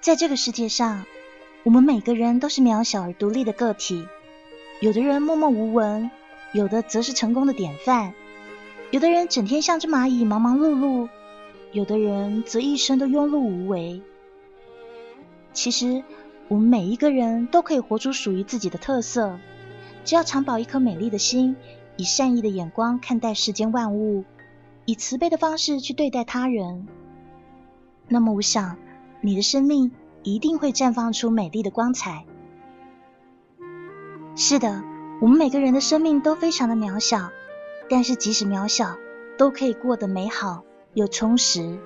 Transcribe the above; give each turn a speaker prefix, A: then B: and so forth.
A: 在这个世界上，我们每个人都是渺小而独立的个体。有的人默默无闻，有的则是成功的典范；有的人整天像只蚂蚁忙忙碌碌，有的人则一生都庸碌无为。其实，我们每一个人都可以活出属于自己的特色，只要常保一颗美丽的心，以善意的眼光看待世间万物，以慈悲的方式去对待他人。那么，我想。你的生命一定会绽放出美丽的光彩。是的，我们每个人的生命都非常的渺小，但是即使渺小，都可以过得美好又充实。